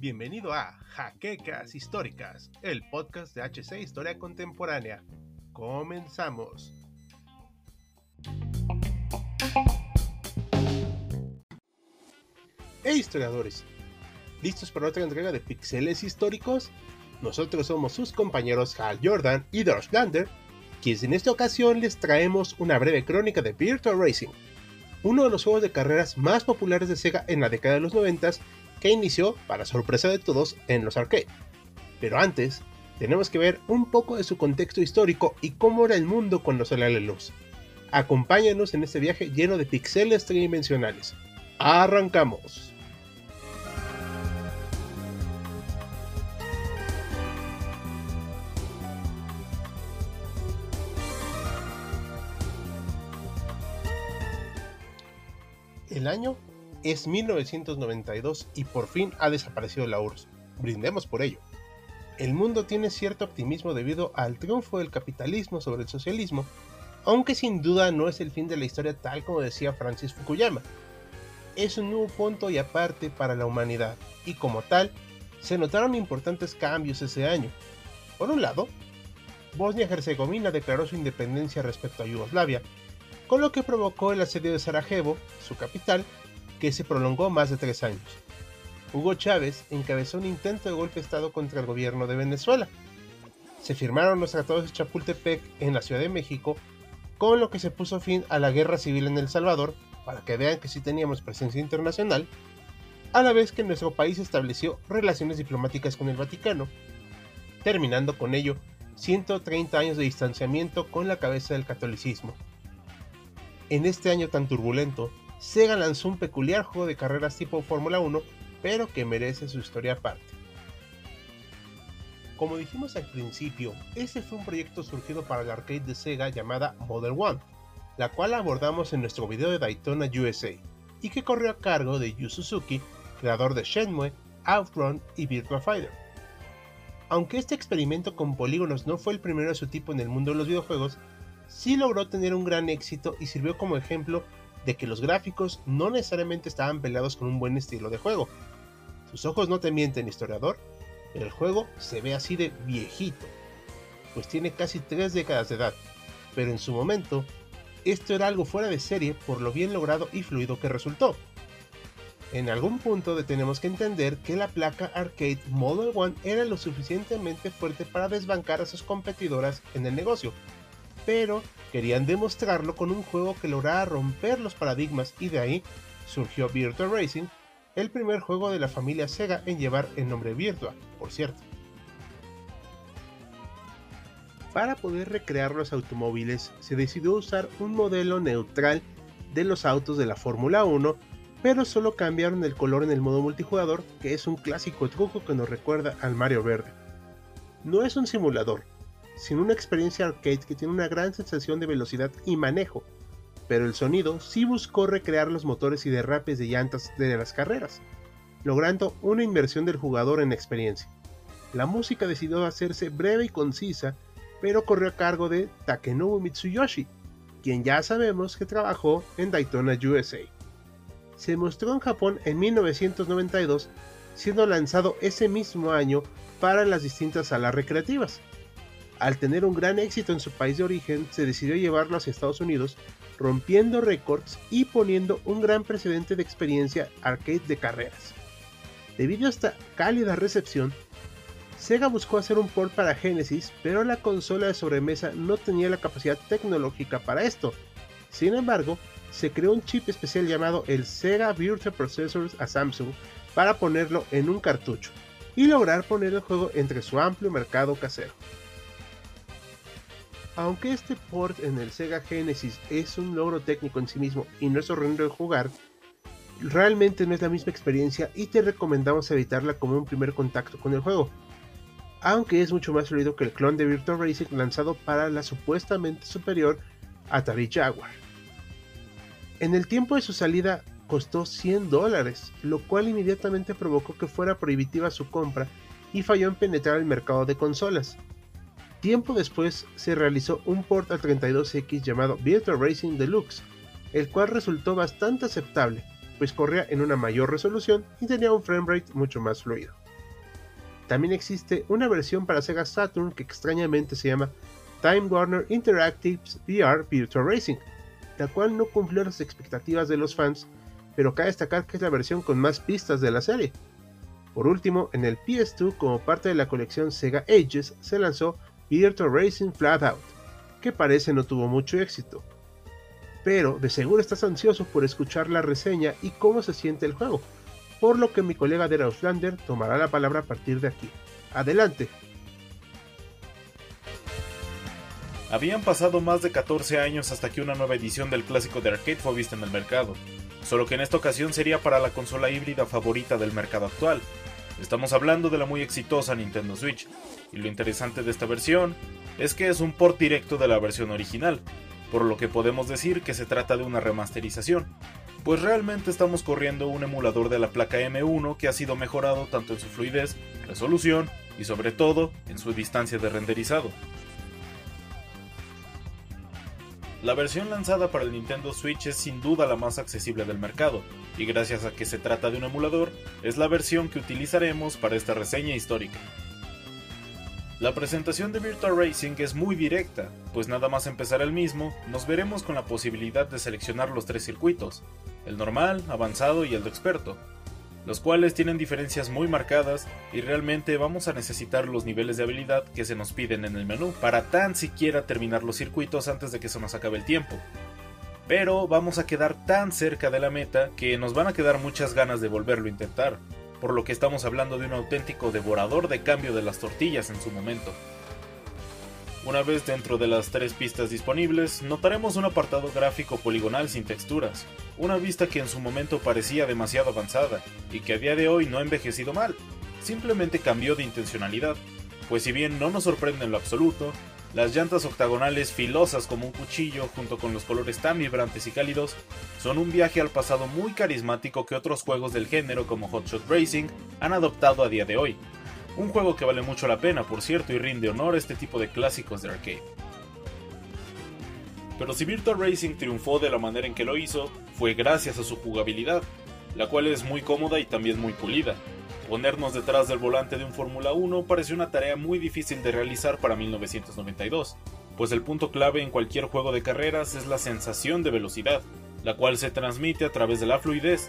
Bienvenido a Jaquecas Históricas, el podcast de HC Historia Contemporánea. Comenzamos. Hey historiadores, ¿listos para otra entrega de Pixeles Históricos? Nosotros somos sus compañeros Hal Jordan y Dorsch Lander, quienes en esta ocasión les traemos una breve crónica de Virtual Racing, uno de los juegos de carreras más populares de Sega en la década de los 90 que inició, para sorpresa de todos, en los arcades. Pero antes, tenemos que ver un poco de su contexto histórico y cómo era el mundo cuando salió a la luz. Acompáñanos en este viaje lleno de pixeles tridimensionales. ¡Arrancamos! El año es 1992 y por fin ha desaparecido la URSS. Brindemos por ello. El mundo tiene cierto optimismo debido al triunfo del capitalismo sobre el socialismo, aunque sin duda no es el fin de la historia tal como decía Francis Fukuyama. Es un nuevo punto y aparte para la humanidad, y como tal, se notaron importantes cambios ese año. Por un lado, Bosnia-Herzegovina declaró su independencia respecto a Yugoslavia, con lo que provocó el asedio de Sarajevo, su capital, que se prolongó más de tres años. Hugo Chávez encabezó un intento de golpe de Estado contra el gobierno de Venezuela. Se firmaron los tratados de Chapultepec en la Ciudad de México, con lo que se puso fin a la guerra civil en El Salvador, para que vean que sí teníamos presencia internacional, a la vez que nuestro país estableció relaciones diplomáticas con el Vaticano, terminando con ello 130 años de distanciamiento con la cabeza del catolicismo. En este año tan turbulento, Sega lanzó un peculiar juego de carreras tipo Fórmula 1, pero que merece su historia aparte. Como dijimos al principio, ese fue un proyecto surgido para el arcade de Sega llamada Model One, la cual abordamos en nuestro video de Daytona USA, y que corrió a cargo de Yu Suzuki, creador de Shenmue, Outrun y Virtua Fighter. Aunque este experimento con polígonos no fue el primero de su tipo en el mundo de los videojuegos, sí logró tener un gran éxito y sirvió como ejemplo de que los gráficos no necesariamente estaban peleados con un buen estilo de juego. Sus ojos no te mienten, historiador. El juego se ve así de viejito, pues tiene casi tres décadas de edad, pero en su momento, esto era algo fuera de serie por lo bien logrado y fluido que resultó. En algún punto tenemos que entender que la placa arcade Model One era lo suficientemente fuerte para desbancar a sus competidoras en el negocio, pero querían demostrarlo con un juego que lograra romper los paradigmas y de ahí surgió Virtua Racing, el primer juego de la familia Sega en llevar el nombre Virtua, por cierto. Para poder recrear los automóviles se decidió usar un modelo neutral de los autos de la Fórmula 1, pero solo cambiaron el color en el modo multijugador, que es un clásico truco que nos recuerda al Mario Verde. No es un simulador, sino una experiencia arcade que tiene una gran sensación de velocidad y manejo, pero el sonido sí buscó recrear los motores y derrapes de llantas de las carreras, logrando una inversión del jugador en experiencia. La música decidió hacerse breve y concisa, pero corrió a cargo de Takenobu Mitsuyoshi, quien ya sabemos que trabajó en Daytona USA. Se mostró en Japón en 1992, siendo lanzado ese mismo año para las distintas salas recreativas. Al tener un gran éxito en su país de origen, se decidió llevarlo hacia Estados Unidos, rompiendo récords y poniendo un gran precedente de experiencia arcade de carreras. Debido a esta cálida recepción, Sega buscó hacer un port para Genesis, pero la consola de sobremesa no tenía la capacidad tecnológica para esto. Sin embargo, se creó un chip especial llamado el Sega Virtual Processor a Samsung para ponerlo en un cartucho y lograr poner el juego entre su amplio mercado casero. Aunque este port en el Sega Genesis es un logro técnico en sí mismo y no es horrendo de jugar, realmente no es la misma experiencia y te recomendamos evitarla como un primer contacto con el juego. Aunque es mucho más fluido que el clon de Virtual Racing lanzado para la supuestamente superior Atari Jaguar. En el tiempo de su salida costó 100 dólares, lo cual inmediatamente provocó que fuera prohibitiva su compra y falló en penetrar el mercado de consolas. Tiempo después se realizó un port a 32X llamado Virtual Racing Deluxe, el cual resultó bastante aceptable, pues corría en una mayor resolución y tenía un framerate mucho más fluido. También existe una versión para Sega Saturn que extrañamente se llama Time Warner Interactive's VR Virtual Racing, la cual no cumplió las expectativas de los fans, pero cabe destacar que es la versión con más pistas de la serie. Por último, en el PS2, como parte de la colección Sega Ages, se lanzó Virtual Racing Flat Out, que parece no tuvo mucho éxito. Pero de seguro estás ansioso por escuchar la reseña y cómo se siente el juego, por lo que mi colega de Auslander tomará la palabra a partir de aquí. Adelante. Habían pasado más de 14 años hasta que una nueva edición del clásico de arcade fue vista en el mercado, solo que en esta ocasión sería para la consola híbrida favorita del mercado actual. Estamos hablando de la muy exitosa Nintendo Switch, y lo interesante de esta versión es que es un port directo de la versión original, por lo que podemos decir que se trata de una remasterización, pues realmente estamos corriendo un emulador de la placa M1 que ha sido mejorado tanto en su fluidez, resolución y sobre todo en su distancia de renderizado. La versión lanzada para el Nintendo Switch es sin duda la más accesible del mercado, y gracias a que se trata de un emulador, es la versión que utilizaremos para esta reseña histórica. La presentación de Virtual Racing es muy directa, pues nada más empezar el mismo, nos veremos con la posibilidad de seleccionar los tres circuitos, el normal, avanzado y el de experto, los cuales tienen diferencias muy marcadas y realmente vamos a necesitar los niveles de habilidad que se nos piden en el menú para tan siquiera terminar los circuitos antes de que se nos acabe el tiempo. Pero vamos a quedar tan cerca de la meta que nos van a quedar muchas ganas de volverlo a intentar, por lo que estamos hablando de un auténtico devorador de cambio de las tortillas en su momento. Una vez dentro de las tres pistas disponibles, notaremos un apartado gráfico poligonal sin texturas, una vista que en su momento parecía demasiado avanzada y que a día de hoy no ha envejecido mal, simplemente cambió de intencionalidad, pues si bien no nos sorprende en lo absoluto, las llantas octagonales filosas como un cuchillo junto con los colores tan vibrantes y cálidos son un viaje al pasado muy carismático que otros juegos del género como Hot Shot Racing han adoptado a día de hoy, un juego que vale mucho la pena, por cierto, y rinde honor a este tipo de clásicos de arcade. Pero si Virtual Racing triunfó de la manera en que lo hizo, fue gracias a su jugabilidad, la cual es muy cómoda y también muy pulida. Ponernos detrás del volante de un Fórmula 1 pareció una tarea muy difícil de realizar para 1992, pues el punto clave en cualquier juego de carreras es la sensación de velocidad, la cual se transmite a través de la fluidez,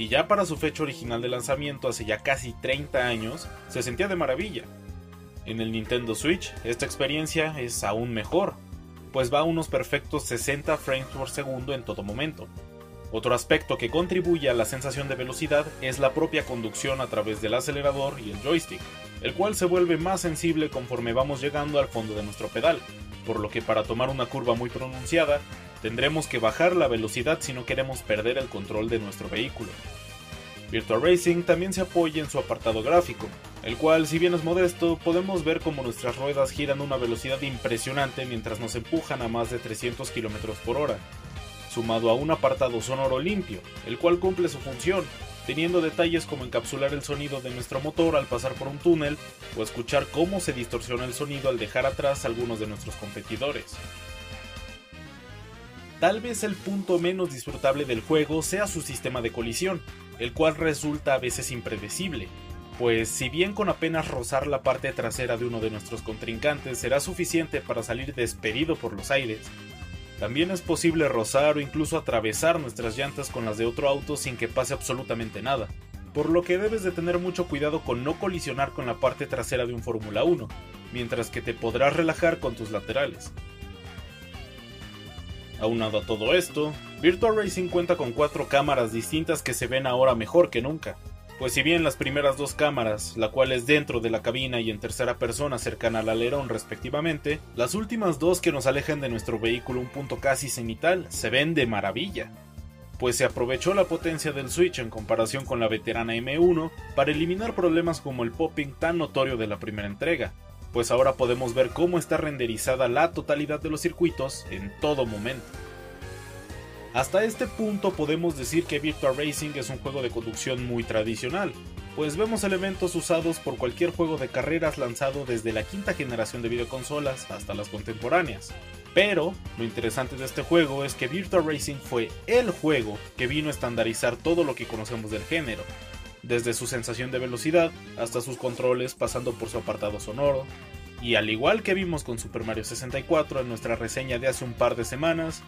y ya para su fecha original de lanzamiento hace ya casi 30 años, se sentía de maravilla. En el Nintendo Switch, esta experiencia es aún mejor, pues va a unos perfectos 60 frames por segundo en todo momento. Otro aspecto que contribuye a la sensación de velocidad es la propia conducción a través del acelerador y el joystick, el cual se vuelve más sensible conforme vamos llegando al fondo de nuestro pedal, por lo que para tomar una curva muy pronunciada Tendremos que bajar la velocidad si no queremos perder el control de nuestro vehículo. Virtual Racing también se apoya en su apartado gráfico, el cual si bien es modesto, podemos ver como nuestras ruedas giran a una velocidad impresionante mientras nos empujan a más de 300 km por hora, sumado a un apartado sonoro limpio, el cual cumple su función, teniendo detalles como encapsular el sonido de nuestro motor al pasar por un túnel o escuchar cómo se distorsiona el sonido al dejar atrás a algunos de nuestros competidores. Tal vez el punto menos disfrutable del juego sea su sistema de colisión, el cual resulta a veces impredecible, pues si bien con apenas rozar la parte trasera de uno de nuestros contrincantes será suficiente para salir despedido por los aires, también es posible rozar o incluso atravesar nuestras llantas con las de otro auto sin que pase absolutamente nada, por lo que debes de tener mucho cuidado con no colisionar con la parte trasera de un Fórmula 1, mientras que te podrás relajar con tus laterales. Aunado a todo esto, Virtual Racing cuenta con cuatro cámaras distintas que se ven ahora mejor que nunca. Pues si bien las primeras dos cámaras, la cual es dentro de la cabina y en tercera persona cercana al alerón respectivamente, las últimas dos que nos alejan de nuestro vehículo un punto casi cenital se ven de maravilla. Pues se aprovechó la potencia del Switch en comparación con la veterana M1 para eliminar problemas como el popping tan notorio de la primera entrega, pues ahora podemos ver cómo está renderizada la totalidad de los circuitos en todo momento. Hasta este punto podemos decir que Virtual Racing es un juego de conducción muy tradicional, pues vemos elementos usados por cualquier juego de carreras lanzado desde la quinta generación de videoconsolas hasta las contemporáneas. Pero lo interesante de este juego es que Virtua Racing fue el juego que vino a estandarizar todo lo que conocemos del género, desde su sensación de velocidad hasta sus controles pasando por su apartado sonoro, y al igual que vimos con Super Mario 64 en nuestra reseña de hace un par de semanas,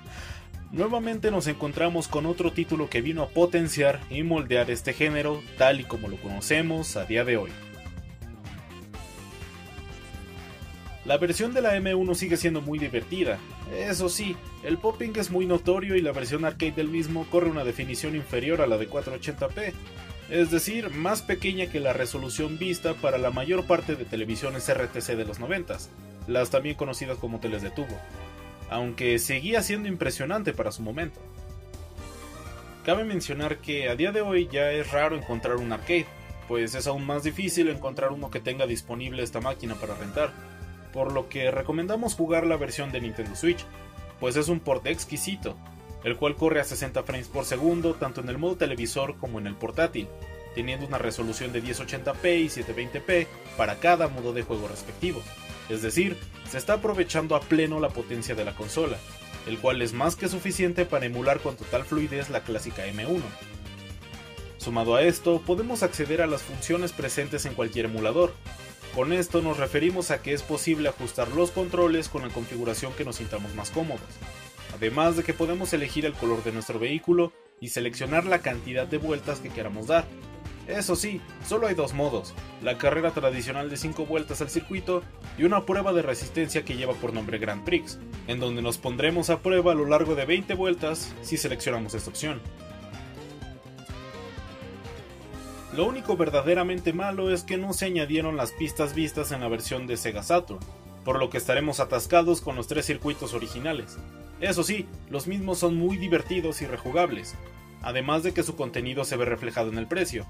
nuevamente nos encontramos con otro título que vino a potenciar y moldear este género tal y como lo conocemos a día de hoy. La versión de la M1 sigue siendo muy divertida, eso sí, el popping es muy notorio y la versión arcade del mismo corre una definición inferior a la de 480p, es decir, más pequeña que la resolución vista para la mayor parte de televisiones RTC de los 90, las también conocidas como teles de tubo, aunque seguía siendo impresionante para su momento. Cabe mencionar que a día de hoy ya es raro encontrar un arcade, pues es aún más difícil encontrar uno que tenga disponible esta máquina para rentar, por lo que recomendamos jugar la versión de Nintendo Switch, pues es un port exquisito, el cual corre a 60 frames por segundo tanto en el modo televisor como en el portátil, teniendo una resolución de 1080p y 720p para cada modo de juego respectivo. Es decir, se está aprovechando a pleno la potencia de la consola, el cual es más que suficiente para emular con total fluidez la clásica M1. Sumado a esto, podemos acceder a las funciones presentes en cualquier emulador. Con esto nos referimos a que es posible ajustar los controles con la configuración que nos sintamos más cómodos, además de que podemos elegir el color de nuestro vehículo y seleccionar la cantidad de vueltas que queramos dar. Eso sí, solo hay dos modos, la carrera tradicional de 5 vueltas al circuito y una prueba de resistencia que lleva por nombre Grand Prix, en donde nos pondremos a prueba a lo largo de 20 vueltas si seleccionamos esta opción. Lo único verdaderamente malo es que no se añadieron las pistas vistas en la versión de Sega Saturn, por lo que estaremos atascados con los tres circuitos originales. Eso sí, los mismos son muy divertidos y rejugables, además de que su contenido se ve reflejado en el precio,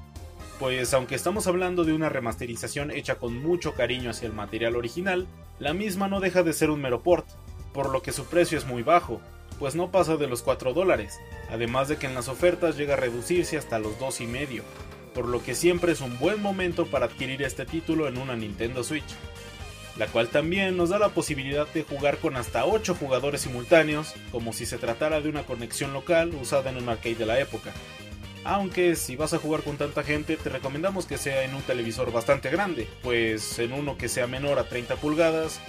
pues aunque estamos hablando de una remasterización hecha con mucho cariño hacia el material original, la misma no deja de ser un mero port, por lo que su precio es muy bajo, pues no pasa de los 4 dólares, además de que en las ofertas llega a reducirse hasta los 2,5, por lo que siempre es un buen momento para adquirir este título en una Nintendo Switch la cual también nos da la posibilidad de jugar con hasta 8 jugadores simultáneos, como si se tratara de una conexión local usada en un arcade de la época. Aunque si vas a jugar con tanta gente, te recomendamos que sea en un televisor bastante grande, pues en uno que sea menor a 30 pulgadas,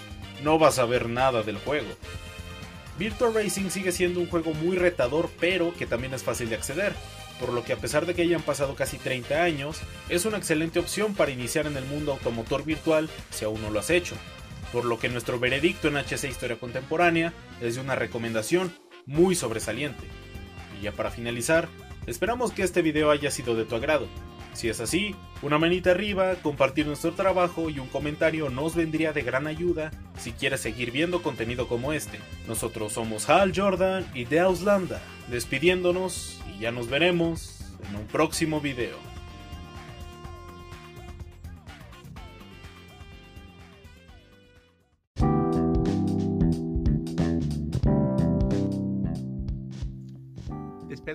no vas a ver nada del juego. Virtual Racing sigue siendo un juego muy retador, pero que también es fácil de acceder, por lo que a pesar de que hayan pasado casi 30 años, es una excelente opción para iniciar en el mundo automotor virtual si aún no lo has hecho. Por lo que nuestro veredicto en HC Historia Contemporánea es de una recomendación muy sobresaliente. Y ya para finalizar, esperamos que este video haya sido de tu agrado. Si es así, una manita arriba, compartir nuestro trabajo y un comentario nos vendría de gran ayuda si quieres seguir viendo contenido como este. Nosotros somos Hal Jordan y Deus Landa, despidiéndonos y ya nos veremos en un próximo video.